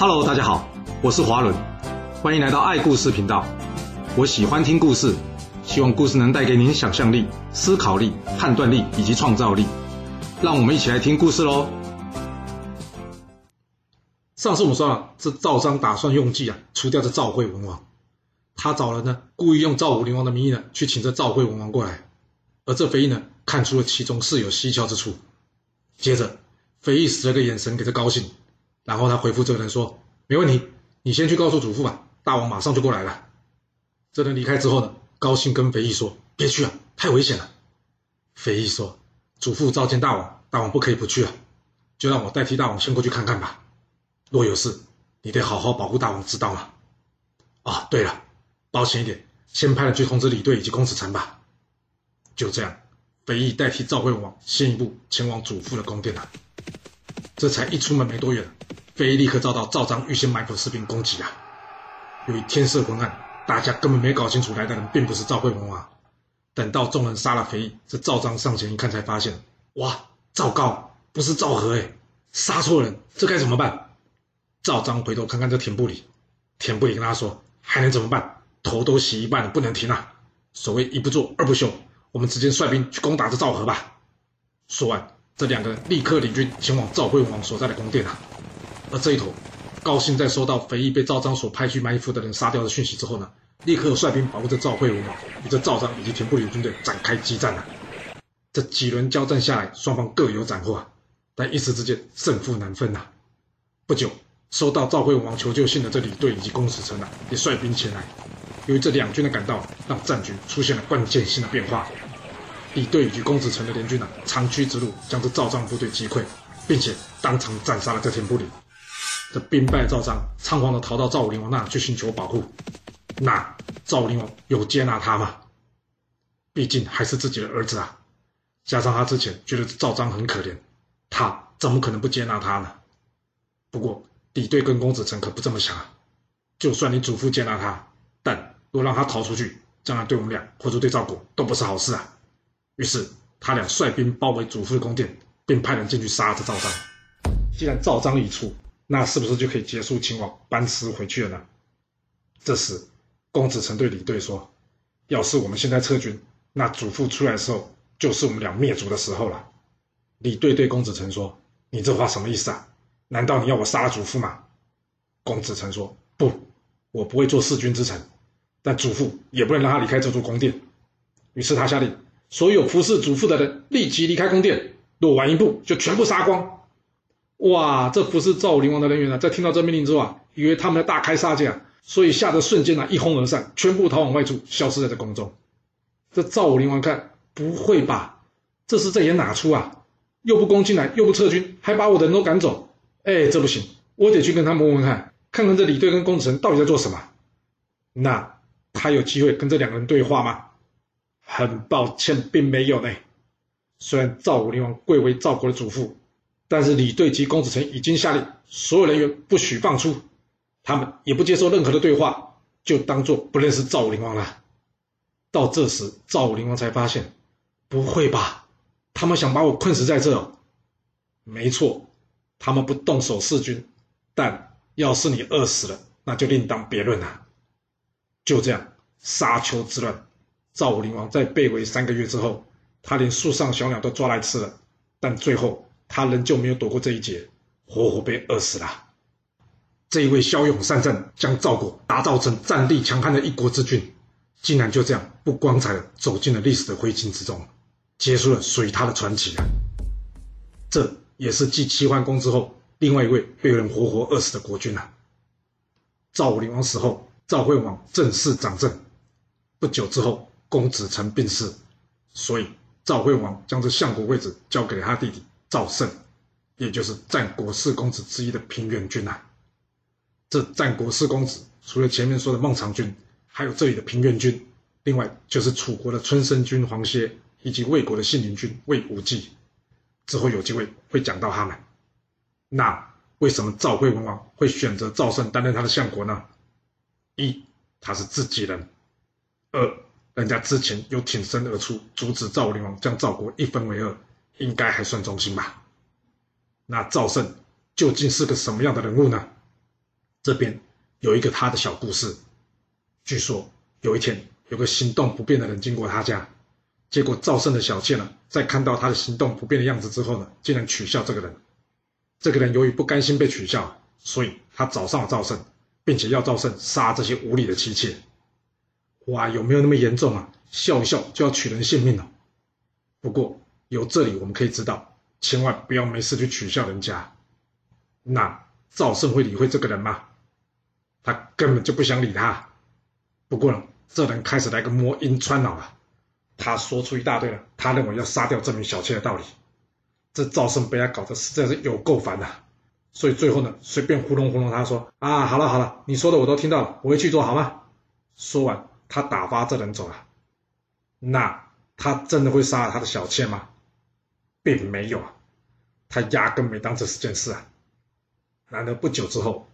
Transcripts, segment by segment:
Hello，大家好，我是华伦，欢迎来到爱故事频道。我喜欢听故事，希望故事能带给您想象力、思考力、判断力以及创造力。让我们一起来听故事喽。上次我们说了，这赵章打算用计啊，除掉这赵惠文王。他找人呢，故意用赵武灵王的名义呢，去请这赵惠文王过来。而这肥义呢，看出了其中是有蹊跷之处。接着，肥义使了个眼神给这高兴。然后他回复这个人说：“没问题，你先去告诉祖父吧，大王马上就过来了。”这人离开之后呢，高兴跟肥义说：“别去啊，太危险了。”肥义说：“祖父召见大王，大王不可以不去啊，就让我代替大王先过去看看吧。若有事，你得好好保护大王，知道吗？”啊，对了，保险一点，先派人去通知李队以及公子成吧。就这样，肥义代替赵惠王先一步前往祖父的宫殿了。这才一出门没多远。飞立刻遭到赵章预先埋伏的士兵攻击啊！由于天色昏暗，大家根本没搞清楚来的人并不是赵惠文王。等到众人杀了飞，这赵章上前一看，才发现，哇，赵高不是赵和哎，杀错人，这该怎么办？赵章回头看看这田不礼，田不礼跟他说，还能怎么办？头都洗一半了，不能停啊！所谓一不做二不休，我们直接率兵去攻打这赵和吧。说完，这两个人立刻领军前往赵惠王所在的宫殿啊。而这一头，高信在收到肥义被赵章所派去埋伏的人杀掉的讯息之后呢，立刻率兵保护着赵惠王，与这赵章以及田不礼军队展开激战了。这几轮交战下来，双方各有斩获，但一时之间胜负难分呐。不久，收到赵惠王求救信的这李队以及公使臣啊，也率兵前来。由于这两军的赶到，让战局出现了关键性的变化。李队与公子成的联军啊，长驱直入，将这赵章部队击溃，并且当场斩杀了这田不礼。这兵败赵章，仓皇的逃到赵武灵王那去寻求保护。那赵武灵王有接纳他吗？毕竟还是自己的儿子啊！加上他之前觉得赵章很可怜，他怎么可能不接纳他呢？不过李队跟公子成可不这么想啊！就算你祖父接纳他，但若让他逃出去，将来对我们俩或者对赵国都不是好事啊！于是他俩率兵包围祖父的宫殿，并派人进去杀这赵章。既然赵章已出，那是不是就可以结束秦王班师回去了呢？这时，公子成对李队说：“要是我们现在撤军，那祖父出来的时候，就是我们俩灭族的时候了。”李队对公子成说：“你这话什么意思啊？难道你要我杀了祖父吗？”公子成说：“不，我不会做弑君之臣，但祖父也不能让他离开这座宫殿。”于是他下令，所有服侍主父的人立即离开宫殿，若晚一步，就全部杀光。哇！这服侍赵武灵王的人员呢，在听到这命令之后啊，以为他们要大开杀戒啊，所以吓得瞬间啊，一哄而散，全部逃往外处，消失在这宫中。这赵武灵王看，不会吧？这是在演哪出啊？又不攻进来，又不撤军，还把我的人都赶走。哎，这不行，我得去跟他们问问看，看看这李队跟公子成到底在做什么。那他有机会跟这两个人对话吗？很抱歉，并没有呢。虽然赵武灵王贵为赵国的主父。但是李队及公子成已经下令，所有人员不许放出，他们也不接受任何的对话，就当做不认识赵武灵王了。到这时，赵武灵王才发现，不会吧？他们想把我困死在这儿？没错，他们不动手弑君，但要是你饿死了，那就另当别论了。就这样，沙丘之乱，赵武灵王在被围三个月之后，他连树上小鸟都抓来吃了，但最后。他仍旧没有躲过这一劫，活活被饿死了。这一位骁勇善战，将赵国打造成战力强悍的一国之君，竟然就这样不光彩的走进了历史的灰烬之中，结束了属于他的传奇啊！这也是继齐桓公之后，另外一位被人活活饿死的国君啊！赵武灵王死后，赵惠王正式掌政。不久之后，公子成病逝，所以赵惠王将这相国位置交给了他弟弟。赵胜，也就是战国四公子之一的平原君啊。这战国四公子除了前面说的孟尝君，还有这里的平原君，另外就是楚国的春申君黄歇，以及魏国的信陵君魏无忌。之后有机会会讲到他们。那为什么赵惠文王会选择赵胜担任他的相国呢？一，他是自己人；二，人家之前又挺身而出，阻止赵武灵王将赵国一分为二。应该还算忠心吧？那赵胜究竟是个什么样的人物呢？这边有一个他的小故事。据说有一天，有个行动不便的人经过他家，结果赵胜的小妾呢，在看到他的行动不便的样子之后呢，竟然取笑这个人。这个人由于不甘心被取笑，所以他找上了赵胜，并且要赵胜杀这些无礼的妻妾。哇，有没有那么严重啊？笑一笑就要取人性命了？不过由这里我们可以知道，千万不要没事去取笑人家。那赵胜会理会这个人吗？他根本就不想理他。不过呢，这人开始来个魔音穿脑了，他说出一大堆了，他认为要杀掉这名小妾的道理。这赵胜被他搞得实在是有够烦的，所以最后呢，随便糊弄糊弄他说：“啊，好了好了，你说的我都听到了，我会去做好吗？”说完，他打发这人走了。那他真的会杀了他的小妾吗？并没有啊，他压根没当这是件事啊。然而不久之后，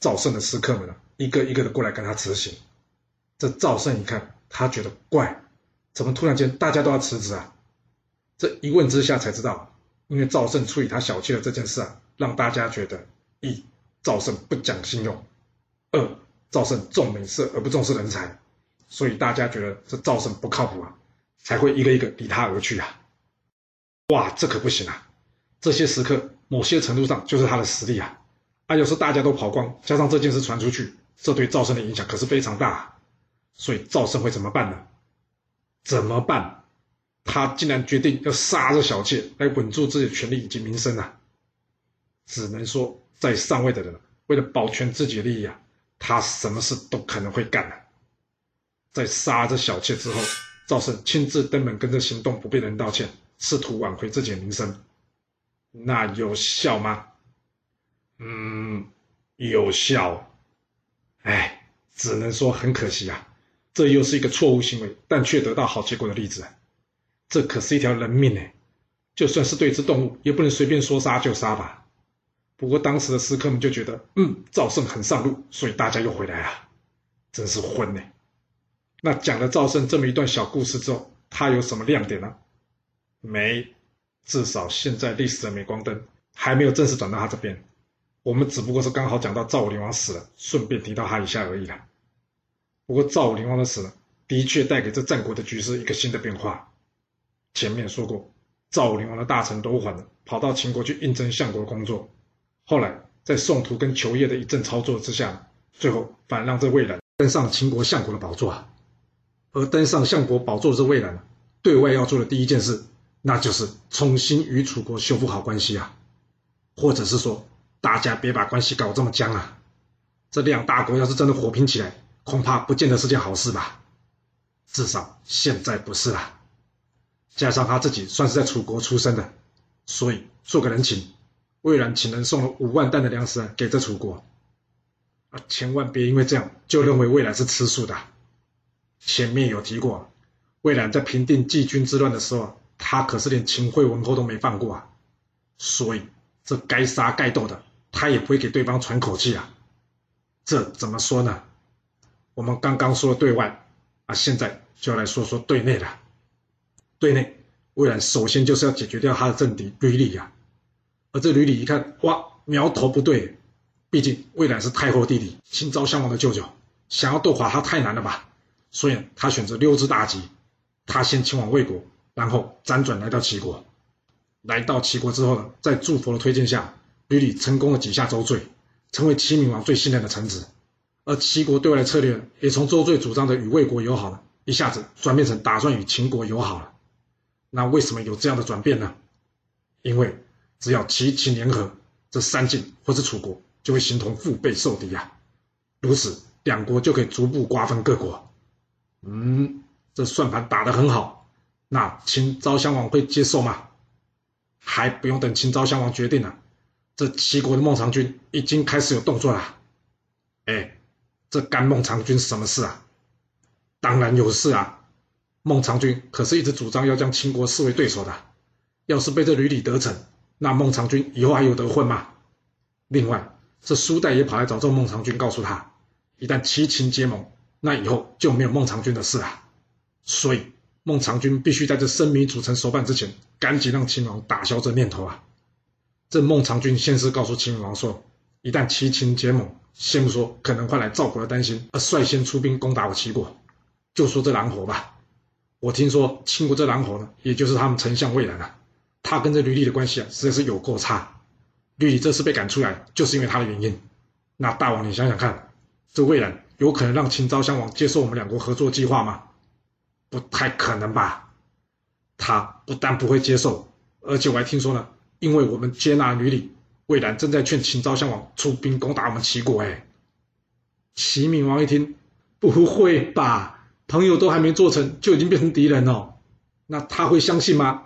赵胜的食客们呢，一个一个的过来跟他辞行。这赵胜一看，他觉得怪，怎么突然间大家都要辞职啊？这一问之下才知道。因为赵胜处理他小妾的这件事啊，让大家觉得一赵胜不讲信用，二赵胜重美色而不重视人才，所以大家觉得这赵胜不靠谱啊，才会一个一个离他而去啊。哇，这可不行啊！这些时刻某些程度上就是他的实力啊。啊，要是大家都跑光，加上这件事传出去，这对赵胜的影响可是非常大啊。所以赵胜会怎么办呢？怎么办？他竟然决定要杀这小妾来稳住自己的权力以及名声啊！只能说，在上位的人为了保全自己的利益啊，他什么事都可能会干的。在杀这小妾之后，赵胜亲自登门跟这行动不便的人道歉，试图挽回自己的名声。那有效吗？嗯，有效。哎，只能说很可惜啊，这又是一个错误行为，但却得到好结果的例子。这可是一条人命呢，就算是对只动物，也不能随便说杀就杀吧。不过当时的食客们就觉得，嗯，赵胜很上路，所以大家又回来了，真是昏呢。那讲了赵胜这么一段小故事之后，他有什么亮点呢？没，至少现在历史的镁光灯还没有正式转到他这边。我们只不过是刚好讲到赵武灵王死了，顺便提到他一下而已啦。不过赵武灵王的死，的确带给这战国的局势一个新的变化。前面说过，赵武灵王的大臣都缓呢，跑到秦国去应征相国的工作。后来在宋屠跟裘业的一阵操作之下，最后反让这魏冉登上秦国相国的宝座啊。而登上相国宝座的这魏冉，对外要做的第一件事，那就是重新与楚国修复好关系啊。或者是说，大家别把关系搞这么僵啊。这两大国要是真的火拼起来，恐怕不见得是件好事吧。至少现在不是啦。加上他自己算是在楚国出生的，所以做个人情，魏然请人送了五万担的粮食给这楚国。啊，千万别因为这样就认为魏然是吃素的。前面有提过，魏冉在平定季军之乱的时候，他可是连秦惠文后都没放过啊。所以这该杀该斗的，他也不会给对方喘口气啊。这怎么说呢？我们刚刚说了对外，啊，现在就要来说说对内了。对内，魏冉首先就是要解决掉他的政敌吕礼呀。而这吕礼一看，哇，苗头不对，毕竟魏冉是太后弟弟，秦昭襄王的舅舅，想要斗垮他太难了吧？所以他选择溜之大吉，他先前往魏国，然后辗转来到齐国。来到齐国之后呢，在祝佛的推荐下，吕礼成功的挤下周罪，成为齐闵王最信任的臣子。而齐国对外的策略也从周罪主张的与魏国友好了，一下子转变成打算与秦国友好了。那为什么有这样的转变呢？因为只要齐秦联合，这三晋或是楚国就会形同腹背受敌啊。如此，两国就可以逐步瓜分各国。嗯，这算盘打得很好。那秦昭襄王会接受吗？还不用等秦昭襄王决定呢，这齐国的孟尝君已经开始有动作了。哎，这干孟尝君什么事啊？当然有事啊。孟尝君可是一直主张要将秦国视为对手的，要是被这吕礼得逞，那孟尝君以后还有得混吗？另外，这苏代也跑来找这孟尝君，告诉他，一旦齐秦结盟，那以后就没有孟尝君的事了。所以，孟尝君必须在这生米煮成熟饭之前，赶紧让秦王打消这念头啊！这孟尝君先是告诉秦王说，一旦齐秦结盟，先不说可能换来赵国的担心，而率先出兵攻打我齐国，就说这狼侯吧，我听说秦国这狼侯呢，也就是他们丞相魏兰啊，他跟这吕礼的关系啊，实在是有够差。吕礼这次被赶出来，就是因为他的原因。那大王你想想看，这魏兰有可能让秦昭襄王接受我们两国合作计划吗？不太可能吧。他不但不会接受，而且我还听说呢，因为我们接纳女礼，魏兰正在劝秦昭襄王出兵攻打我们齐国。哎，齐闵王一听，不会吧？朋友都还没做成，就已经变成敌人了？那他会相信吗？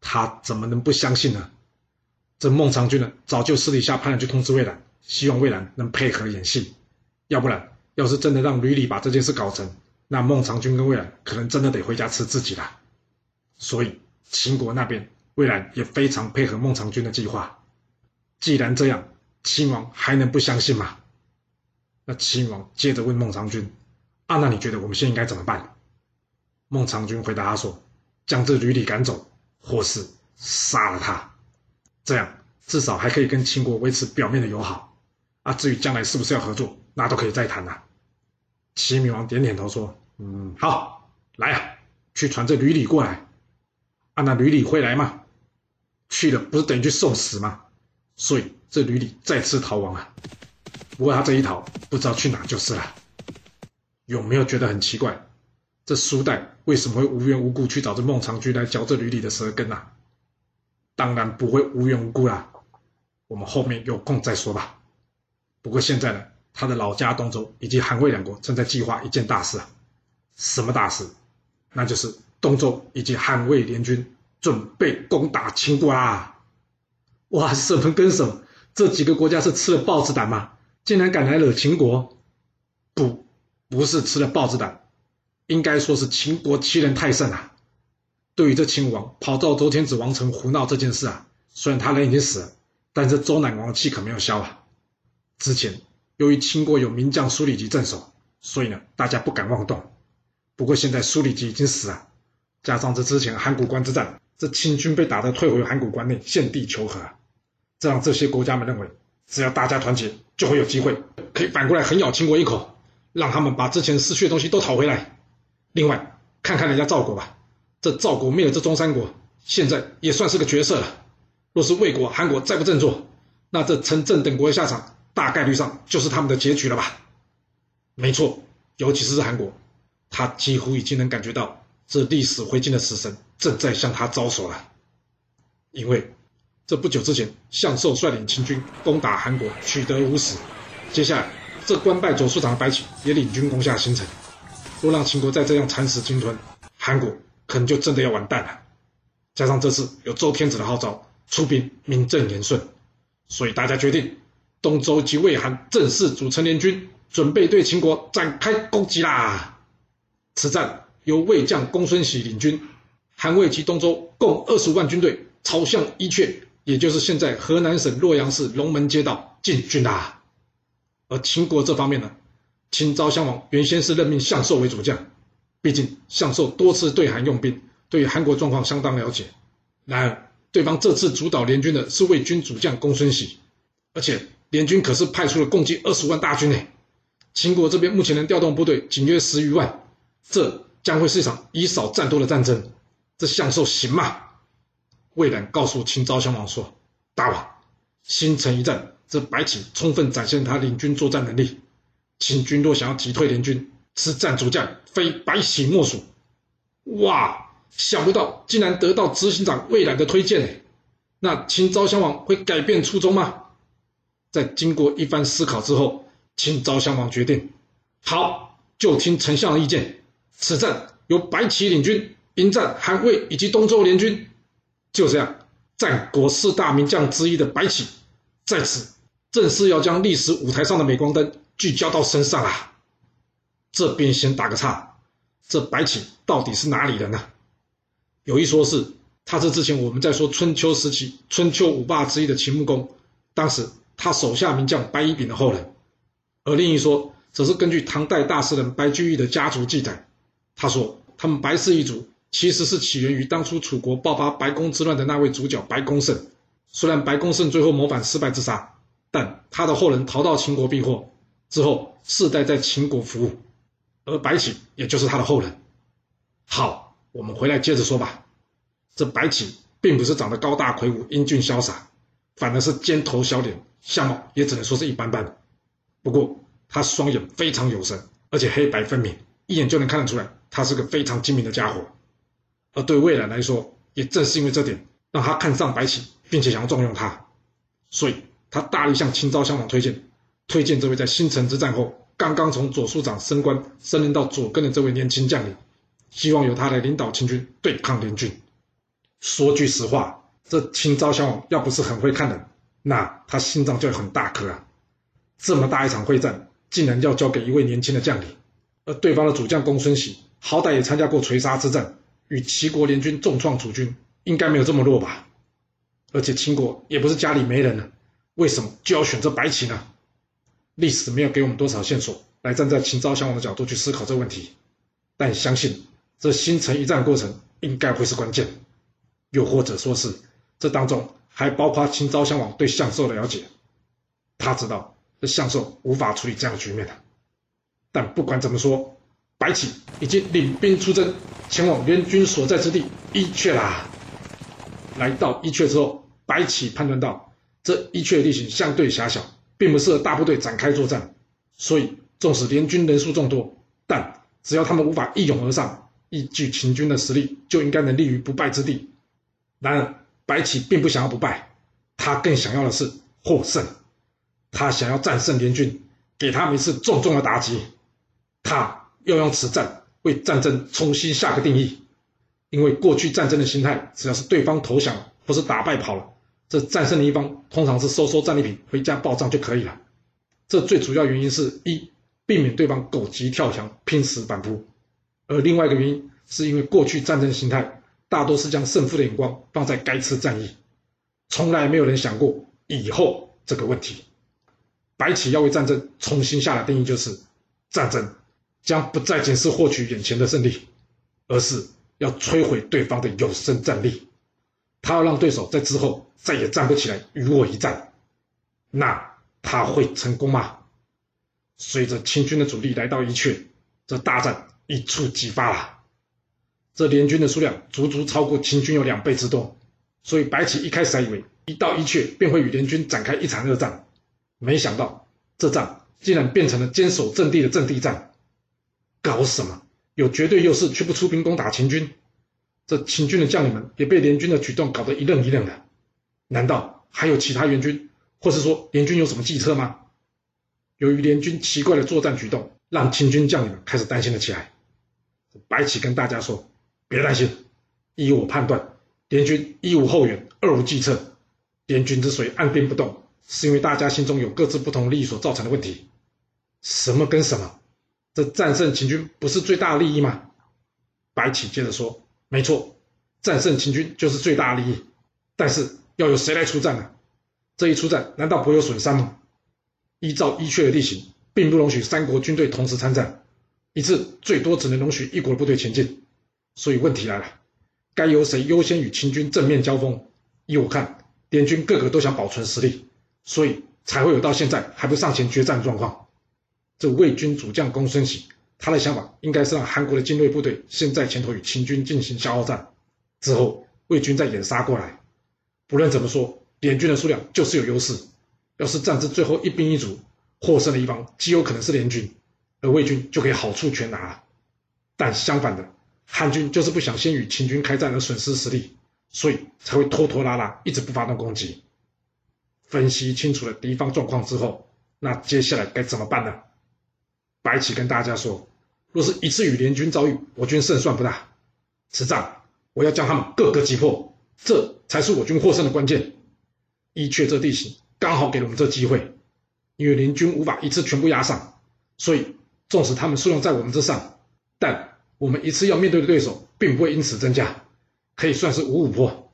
他怎么能不相信呢？这孟尝君呢，早就私底下派人去通知魏兰，希望魏兰能配合演戏。要不然，要是真的让吕礼把这件事搞成，那孟尝君跟魏兰可能真的得回家吃自己了。所以秦国那边，魏兰也非常配合孟尝君的计划。既然这样，秦王还能不相信吗？那秦王接着问孟尝君：“啊，那你觉得我们现在应该怎么办？”孟尝君回答他说：“将这吕礼赶走，或是杀了他，这样至少还可以跟秦国维持表面的友好。啊，至于将来是不是要合作，那都可以再谈了。”齐闵王点点头说：“嗯，好，来啊，去传这吕礼过来。”啊，那吕礼会来吗？去了不是等于去送死吗？所以这吕礼再次逃亡啊。不过他这一逃，不知道去哪就是了。有没有觉得很奇怪？这苏代为什么会无缘无故去找这孟尝君来嚼这吕礼的舌根啊？当然不会无缘无故啦。我们后面有空再说吧。不过现在呢，他的老家东周以及韩魏两国正在计划一件大事啊。什么大事？那就是。东周以及韩魏联军准备攻打秦国啦！哇，什么跟什么？这几个国家是吃了豹子胆吗？竟然敢来惹秦国？不，不是吃了豹子胆，应该说是秦国欺人太甚啊！对于这秦王跑到周天子王城胡闹这件事啊，虽然他人已经死了，但是周赧王的气可没有消啊。之前由于秦国有名将苏里吉镇守，所以呢，大家不敢妄动。不过现在苏里吉已经死了。加上这之前函谷关之战，这秦军被打得退回函谷关内献帝求和，这让这些国家们认为，只要大家团结，就会有机会可以反过来狠咬秦国一口，让他们把之前失去的东西都讨回来。另外，看看人家赵国吧，这赵国灭了这中山国，现在也算是个绝色了。若是魏国、韩国再不振作，那这陈郑等国的下场，大概率上就是他们的结局了吧？没错，尤其是韩国，他几乎已经能感觉到。这历史灰烬的死神正在向他招手了，因为这不久之前，向寿率领秦军攻打韩国，取得无实。接下来，这官拜左庶长的白起也领军攻下新城。若让秦国再这样蚕食鲸吞，韩国可能就真的要完蛋了。加上这次有周天子的号召，出兵名正言顺，所以大家决定，东周及魏韩正式组成联军，准备对秦国展开攻击啦。此战。由魏将公孙喜领军，韩魏及东周共二十五万军队朝向伊阙，也就是现在河南省洛阳市龙门街道进军啦。而秦国这方面呢，秦昭襄王原先是任命向寿为主将，毕竟向寿多次对韩用兵，对韩国状况相当了解。然而，对方这次主导联军的是魏军主将公孙喜，而且联军可是派出了共计二十万大军呢。秦国这边目前能调动部队仅约十余万，这。将会是一场以少战多的战争，这向寿行吗？魏冉告诉秦昭襄王说：“大王，新城一战，这白起充分展现他领军作战能力。秦军若想要击退联军，此战主将非白起莫属。”哇，想不到竟然得到执行长魏冉的推荐。那秦昭襄王会改变初衷吗？在经过一番思考之后，秦昭襄王决定：好，就听丞相的意见。此战由白起领军迎战韩魏以及东周联军，就这样，战国四大名将之一的白起，在此正式要将历史舞台上的镁光灯聚焦到身上啊！这边先打个岔，这白起到底是哪里人呢？有一说是他是之前我们在说春秋时期春秋五霸之一的秦穆公，当时他手下名将白乙丙的后人；而另一说则是根据唐代大诗人白居易的家族记载。他说：“他们白氏一族其实是起源于当初楚国爆发白宫之乱的那位主角白公胜。虽然白公胜最后谋反失败自杀，但他的后人逃到秦国避祸之后，世代在秦国服务，而白起也就是他的后人。好，我们回来接着说吧。这白起并不是长得高大魁梧、英俊潇洒，反而是尖头小脸，相貌也只能说是一般般。不过他双眼非常有神，而且黑白分明，一眼就能看得出来，他是个非常精明的家伙。而对未来来说，也正是因为这点，让他看上白起，并且想要重用他，所以他大力向秦昭襄王推荐，推荐这位在新城之战后刚刚从左庶长升官升任到左更的这位年轻将领，希望由他来领导秦军对抗联军。说句实话，这秦昭襄王要不是很会看人，那他心脏就很大颗啊。这么大一场会战，竟然要交给一位年轻的将领，而对方的主将公孙喜，好歹也参加过垂沙之战，与齐国联军重创楚军，应该没有这么弱吧？而且秦国也不是家里没人了，为什么就要选择白起呢？历史没有给我们多少线索，来站在秦昭襄王的角度去思考这个问题，但相信这新城一战过程应该会是关键，又或者说是这当中还包括秦昭襄王对项寿的了解，他知道。这项寿无法处理这样的局面的，但不管怎么说，白起已经领兵出征，前往联军所在之地伊阙啦。来到伊阙之后，白起判断到这伊阙地形相对狭小，并不适合大部队展开作战，所以纵使联军人数众多，但只要他们无法一拥而上，依据秦军的实力，就应该能立于不败之地。然而，白起并不想要不败，他更想要的是获胜。他想要战胜联军，给他们一次重重的打击。他要用此战为战争重新下个定义，因为过去战争的心态，只要是对方投降或是打败跑了，这战胜的一方通常是收收战利品回家报账就可以了。这最主要原因是一，避免对方狗急跳墙拼死反扑；而另外一个原因，是因为过去战争的心态大多是将胜负的眼光放在该次战役，从来没有人想过以后这个问题。白起要为战争重新下的定义就是：战争将不再仅是获取眼前的胜利，而是要摧毁对方的有生战力。他要让对手在之后再也站不起来与我一战。那他会成功吗？随着秦军的主力来到一阙，这大战一触即发了。这联军的数量足足超过秦军有两倍之多，所以白起一开始还以为一到伊阙便会与联军展开一场恶战。没想到这仗竟然变成了坚守阵地的阵地战，搞什么？有绝对优势却不出兵攻打秦军，这秦军的将领们也被联军的举动搞得一愣一愣的。难道还有其他援军，或是说联军有什么计策吗？由于联军奇怪的作战举动，让秦军将领们开始担心了起来。白起跟大家说：“别担心，依我判断，联军一无后援，二无计策，联军之所以按兵不动。”是因为大家心中有各自不同利益所造成的问题。什么跟什么？这战胜秦军不是最大利益吗？白起接着说：“没错，战胜秦军就是最大利益。但是要由谁来出战呢？这一出战，难道不有损伤吗？依照伊阙的地形，并不容许三国军队同时参战，一次最多只能容许一国的部队前进。所以问题来了，该由谁优先与秦军正面交锋？依我看，联军个个都想保存实力。”所以才会有到现在还不上前决战的状况。这魏军主将公孙喜，他的想法应该是让韩国的精锐部队先在前头与秦军进行消耗战，之后魏军再掩杀过来。不论怎么说，联军的数量就是有优势。要是战至最后一兵一卒，获胜的一方极有可能是联军，而魏军就可以好处全拿了。但相反的，汉军就是不想先与秦军开战而损失实力，所以才会拖拖拉拉，一直不发动攻击。分析清楚了敌方状况之后，那接下来该怎么办呢？白起跟大家说：“若是一次与联军遭遇，我军胜算不大。此战我要将他们各个击破，这才是我军获胜的关键。伊阙这地形刚好给了我们这机会，因为联军无法一次全部压上，所以纵使他们数量在我们之上，但我们一次要面对的对手并不会因此增加，可以算是五五破。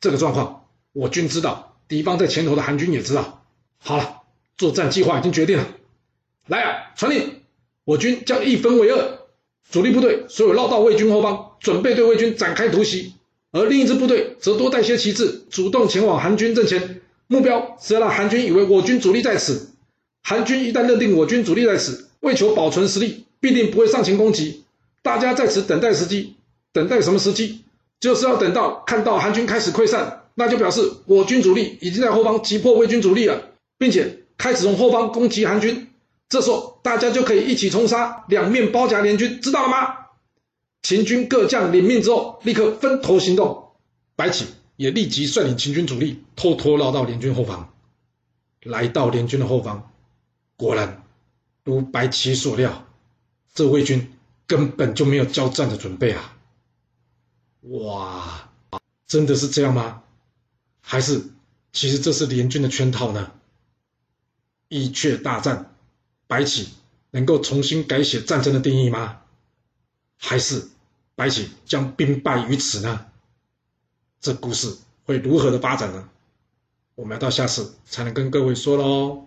这个状况，我军知道。”敌方在前头的韩军也知道，好了，作战计划已经决定了。来啊，传令，我军将一分为二，主力部队所有绕到魏军后方，准备对魏军展开突袭；而另一支部队则多带些旗帜，主动前往韩军阵前，目标是要让韩军以为我军主力在此。韩军一旦认定我军主力在此，为求保存实力，必定不会上前攻击。大家在此等待时机，等待什么时机？就是要等到看到韩军开始溃散，那就表示我军主力已经在后方击破魏军主力了，并且开始从后方攻击韩军。这时候大家就可以一起冲杀，两面包夹联军，知道了吗？秦军各将领命之后，立刻分头行动。白起也立即率领秦军主力偷偷绕到联军后方，来到联军的后方。果然，如白起所料，这魏军根本就没有交战的准备啊！哇，真的是这样吗？还是其实这是联军的圈套呢？伊阙大战，白起能够重新改写战争的定义吗？还是白起将兵败于此呢？这故事会如何的发展呢？我们要到下次才能跟各位说喽。